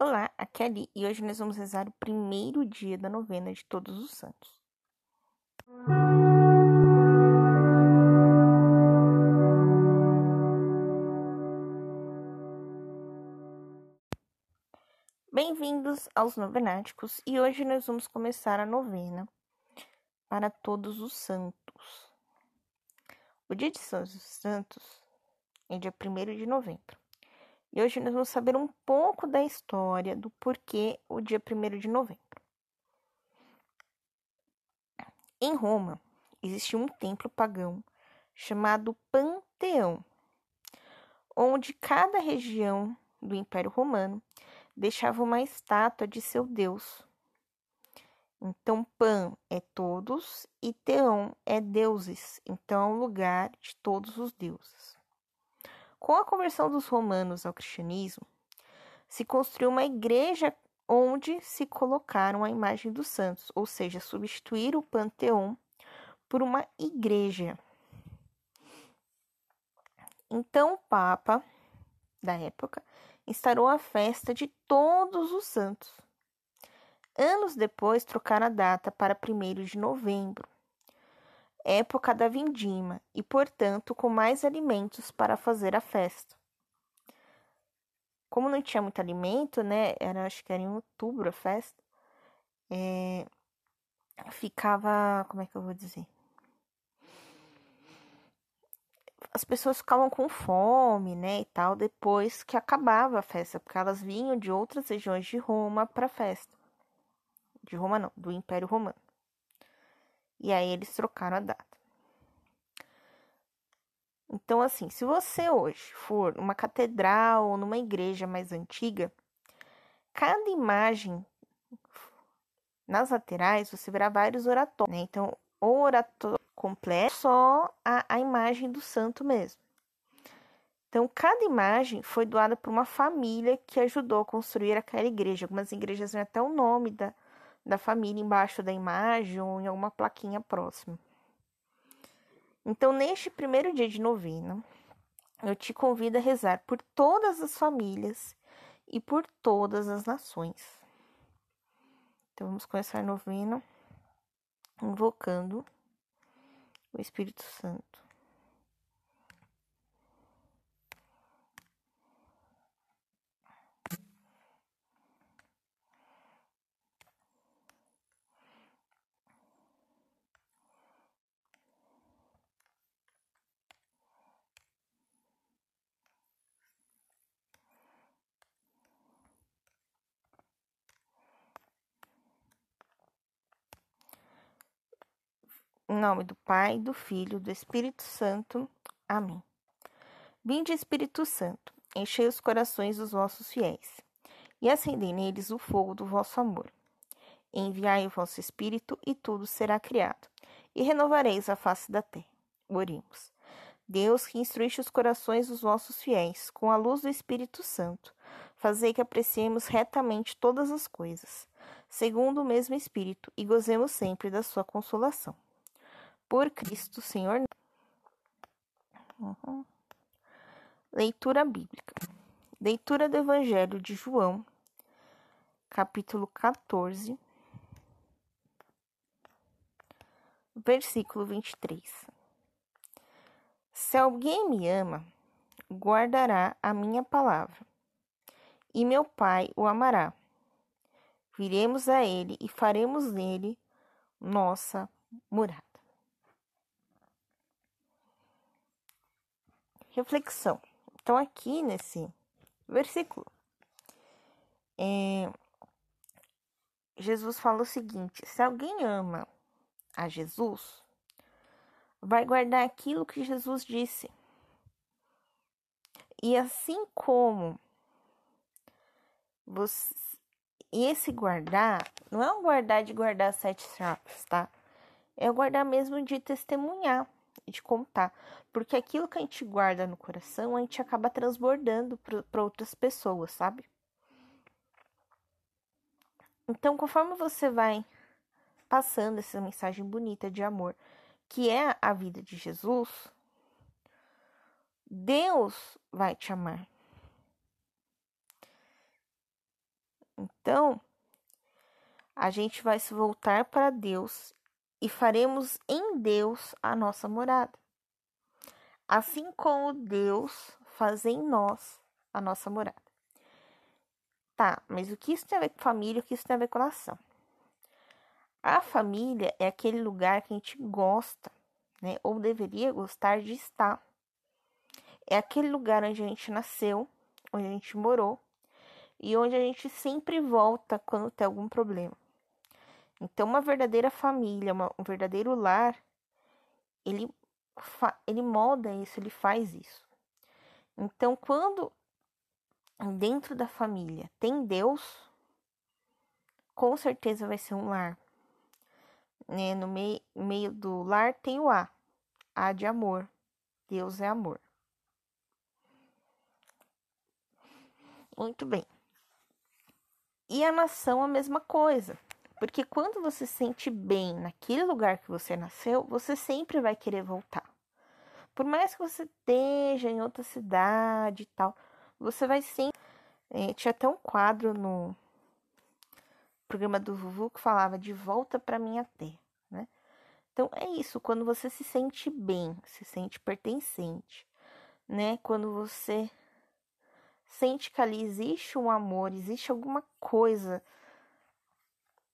Olá, aqui é Ali e hoje nós vamos rezar o primeiro dia da novena de Todos os Santos. Bem-vindos aos Novenáticos e hoje nós vamos começar a novena para Todos os Santos. O dia de São Santos é dia 1 de novembro. E hoje nós vamos saber um pouco da história do porquê o dia 1 de novembro. Em Roma, existia um templo pagão chamado Panteão, onde cada região do Império Romano deixava uma estátua de seu deus. Então, Pan é todos e Teão é deuses, então é um lugar de todos os deuses. Com a conversão dos romanos ao cristianismo, se construiu uma igreja onde se colocaram a imagem dos santos, ou seja, substituir o panteão por uma igreja. Então o Papa da época instaurou a festa de todos os santos. Anos depois, trocaram a data para 1 de novembro época da vindima, e, portanto, com mais alimentos para fazer a festa. Como não tinha muito alimento, né? Era, acho que era em outubro a festa. É, ficava. Como é que eu vou dizer? As pessoas ficavam com fome, né? E tal, depois que acabava a festa, porque elas vinham de outras regiões de Roma para a festa. De Roma, não, do Império Romano. E aí eles trocaram a data. Então, assim, se você hoje for numa catedral ou numa igreja mais antiga, cada imagem nas laterais você verá vários oratórios, né? Então, o oratório completo só a, a imagem do santo mesmo. Então, cada imagem foi doada por uma família que ajudou a construir aquela igreja. Algumas igrejas têm até o nome da, da família embaixo da imagem ou em alguma plaquinha próxima. Então, neste primeiro dia de novena, eu te convido a rezar por todas as famílias e por todas as nações. Então, vamos começar a novena invocando o Espírito Santo. Em nome do Pai, do Filho, do Espírito Santo. Amém. Vinde, Espírito Santo, enchei os corações dos vossos fiéis e acendei neles o fogo do vosso amor. Enviai o vosso Espírito e tudo será criado, e renovareis a face da terra. Oremos. Deus, que instruíste os corações dos vossos fiéis com a luz do Espírito Santo, fazei que apreciemos retamente todas as coisas, segundo o mesmo Espírito, e gozemos sempre da sua consolação por Cristo Senhor. Uhum. Leitura bíblica. Leitura do Evangelho de João, capítulo 14, versículo 23. Se alguém me ama, guardará a minha palavra, e meu Pai o amará. Viremos a ele e faremos nele nossa morada. Reflexão. Então, aqui nesse versículo, é, Jesus fala o seguinte: se alguém ama a Jesus, vai guardar aquilo que Jesus disse. E assim como você, esse guardar não é um guardar de guardar sete chaves, tá? É guardar mesmo de testemunhar de contar. Porque aquilo que a gente guarda no coração, a gente acaba transbordando para outras pessoas, sabe? Então, conforme você vai passando essa mensagem bonita de amor, que é a vida de Jesus, Deus vai te amar. Então, a gente vai se voltar para Deus e faremos em Deus a nossa morada. Assim como Deus faz em nós a nossa morada. Tá, mas o que isso tem a ver com família, o que isso tem a ver com nação? A família é aquele lugar que a gente gosta, né? Ou deveria gostar de estar. É aquele lugar onde a gente nasceu, onde a gente morou e onde a gente sempre volta quando tem algum problema. Então, uma verdadeira família, uma, um verdadeiro lar, ele, ele molda isso, ele faz isso. Então, quando dentro da família tem Deus, com certeza vai ser um lar. Né? No mei, meio do lar tem o A, A de amor. Deus é amor. Muito bem. E a nação a mesma coisa. Porque quando você se sente bem naquele lugar que você nasceu, você sempre vai querer voltar. Por mais que você esteja em outra cidade e tal, você vai sempre. É, tinha até um quadro no programa do Vuvu que falava de volta para minha terra, né? Então é isso, quando você se sente bem, se sente pertencente, né? Quando você sente que ali existe um amor, existe alguma coisa.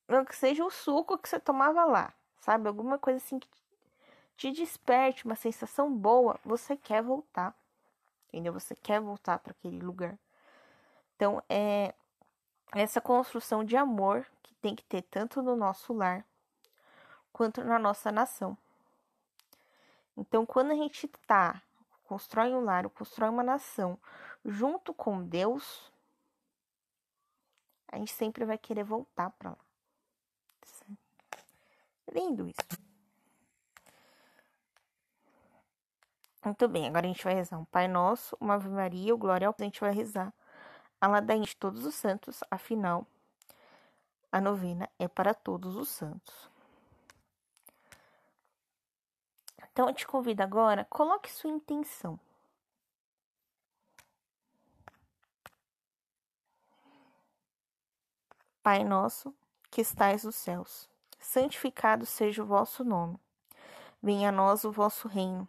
Não que seja o suco que você tomava lá, sabe? Alguma coisa assim que desperte uma sensação boa, você quer voltar. Entendeu? Você quer voltar para aquele lugar. Então, é essa construção de amor que tem que ter tanto no nosso lar quanto na nossa nação. Então, quando a gente tá constrói um lar, constrói uma nação junto com Deus, a gente sempre vai querer voltar para lá. Lindo isso. Muito bem, agora a gente vai rezar um Pai Nosso, uma Ave Maria, o Glória ao A gente vai rezar a ladainha de todos os santos, afinal, a novena é para todos os santos. Então eu te convido agora, coloque sua intenção. Pai nosso, que estais nos céus, santificado seja o vosso nome. Venha a nós o vosso reino.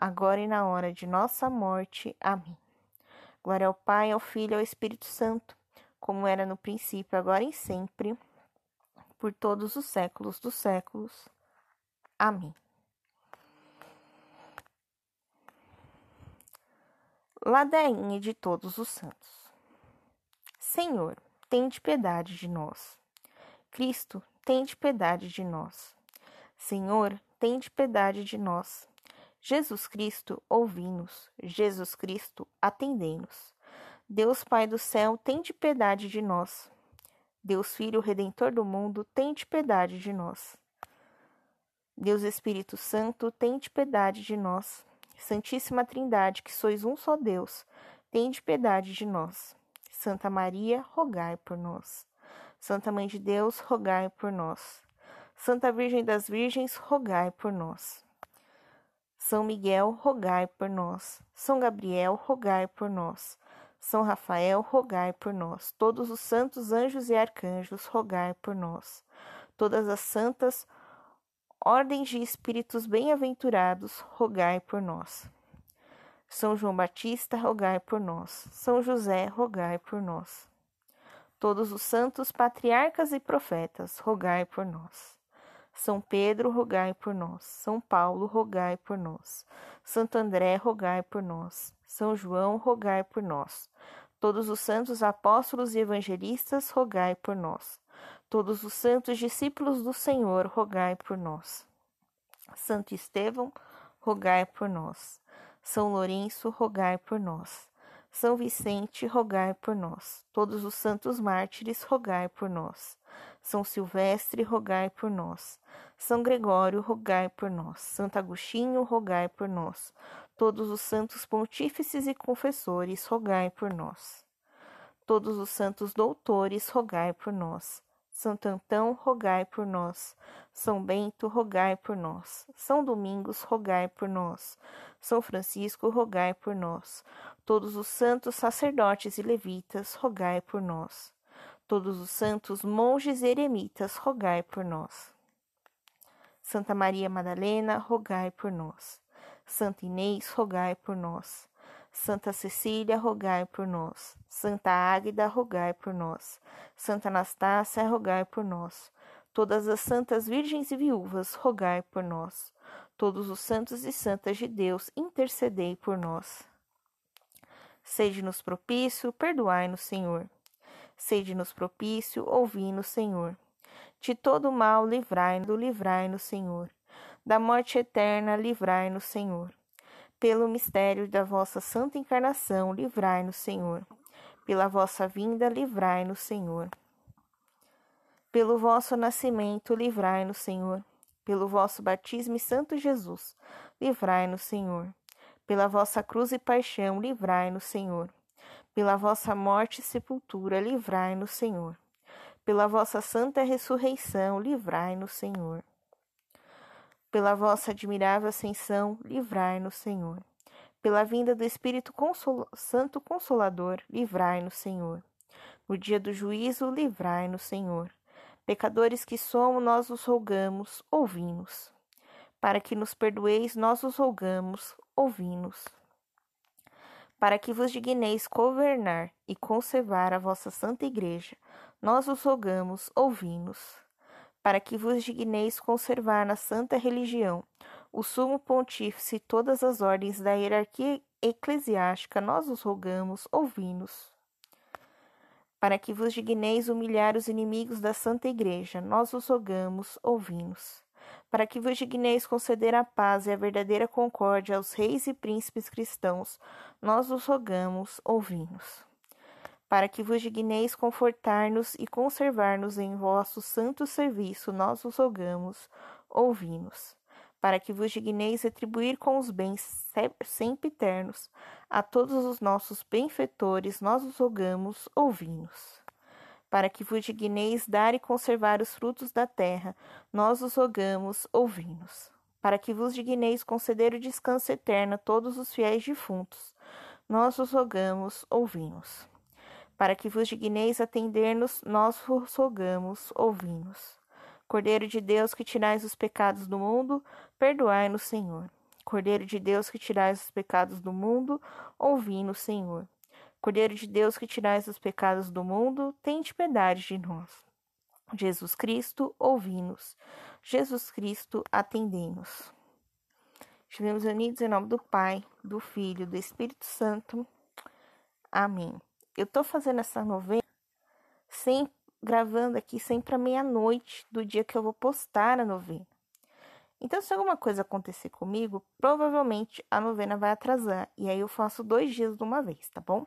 agora e na hora de nossa morte. Amém. Glória ao Pai, ao Filho e ao Espírito Santo, como era no princípio, agora e sempre, por todos os séculos dos séculos. Amém. Ladainha de todos os santos. Senhor, tende piedade de nós. Cristo, tende piedade de nós. Senhor, tende piedade de nós. Jesus Cristo, ouvi-nos. Jesus Cristo, atendei-nos. Deus Pai do céu, tende piedade de nós. Deus Filho Redentor do mundo, tende piedade de nós. Deus Espírito Santo, tende piedade de nós. Santíssima Trindade, que sois um só Deus, tende piedade de nós. Santa Maria, rogai por nós. Santa Mãe de Deus, rogai por nós. Santa Virgem das Virgens, rogai por nós. São Miguel, rogai por nós. São Gabriel, rogai por nós. São Rafael, rogai por nós. Todos os santos anjos e arcanjos, rogai por nós. Todas as santas, ordens de espíritos bem-aventurados, rogai por nós. São João Batista, rogai por nós. São José, rogai por nós. Todos os santos patriarcas e profetas, rogai por nós. São Pedro, rogai por nós. São Paulo, rogai por nós. Santo André, rogai por nós. São João, rogai por nós. Todos os santos apóstolos e evangelistas, rogai por nós. Todos os santos discípulos do Senhor, rogai por nós. Santo Estevão, rogai por nós. São Lourenço, rogai por nós. São Vicente, rogai por nós. Todos os santos mártires, rogai por nós. São Silvestre, rogai por nós. São Gregório, rogai por nós. Santo Agostinho, rogai por nós. Todos os santos pontífices e confessores, rogai por nós. Todos os santos doutores, rogai por nós. Santo Antão, rogai por nós. São Bento, rogai por nós. São Domingos, rogai por nós. São Francisco, rogai por nós. Todos os santos sacerdotes e levitas, rogai por nós. Todos os santos monges e eremitas, rogai por nós. Santa Maria Madalena, rogai por nós. Santa Inês, rogai por nós. Santa Cecília, rogai por nós. Santa Águida, rogai por nós. Santa Anastácia, rogai por nós. Todas as santas virgens e viúvas, rogai por nós. Todos os santos e santas de Deus, intercedei por nós. Sede-nos propício, perdoai-nos, Senhor. Sede-nos propício, ouvi-nos, Senhor. De todo mal, livrai-nos, livrai-nos, Senhor. Da morte eterna, livrai-nos, Senhor. Pelo mistério da vossa santa encarnação, livrai-nos, Senhor. Pela vossa vinda, livrai-nos, Senhor. Pelo vosso nascimento, livrai-nos, Senhor. Pelo vosso batismo e santo Jesus, livrai-nos, Senhor. Pela vossa cruz e paixão, livrai-nos, Senhor. Pela vossa morte e sepultura, livrai-nos, Senhor. Pela vossa santa ressurreição, livrai-nos, Senhor. Pela vossa admirável ascensão, livrai-nos, Senhor. Pela vinda do Espírito Santo Consolador, livrai-nos, Senhor. No dia do juízo, livrai-nos, Senhor. Pecadores que somos, nós os rogamos, ouvi-nos. Para que nos perdoeis, nós os rogamos, ouvi-nos. Para que vos digneis governar e conservar a vossa santa igreja, nós os rogamos, ouvi-nos para que vos digneis conservar na santa religião o sumo pontífice e todas as ordens da hierarquia eclesiástica, nós os rogamos, ouvi-nos. Para que vos digneis humilhar os inimigos da Santa Igreja, nós os rogamos, ouvi-nos. Para que vos digneis conceder a paz e a verdadeira concórdia aos reis e príncipes cristãos, nós os rogamos, ouvi-nos para que vos digneis confortar-nos e conservar-nos em vosso santo serviço, nós os rogamos, ouvi-nos. Para que vos digneis retribuir com os bens sempre eternos a todos os nossos benfeitores, nós os rogamos, ouvi-nos. Para que vos digneis dar e conservar os frutos da terra, nós os rogamos, ouvi-nos. Para que vos digneis conceder o descanso eterno a todos os fiéis defuntos, nós os rogamos, ouvi-nos para que vos digneis atender-nos, nós vos rogamos, ouvi-nos. Cordeiro de Deus que tirais os pecados do mundo, perdoai-nos, Senhor. Cordeiro de Deus que tirais os pecados do mundo, ouvi-nos, Senhor. Cordeiro de Deus que tirais os pecados do mundo, tende piedade de nós. Jesus Cristo, ouvi-nos. Jesus Cristo, atendei-nos. Estivemos unidos em nome do Pai, do Filho do Espírito Santo. Amém. Eu tô fazendo essa novena sem gravando aqui sempre à meia-noite do dia que eu vou postar a novena. Então, se alguma coisa acontecer comigo, provavelmente a novena vai atrasar. E aí eu faço dois dias de uma vez, tá bom?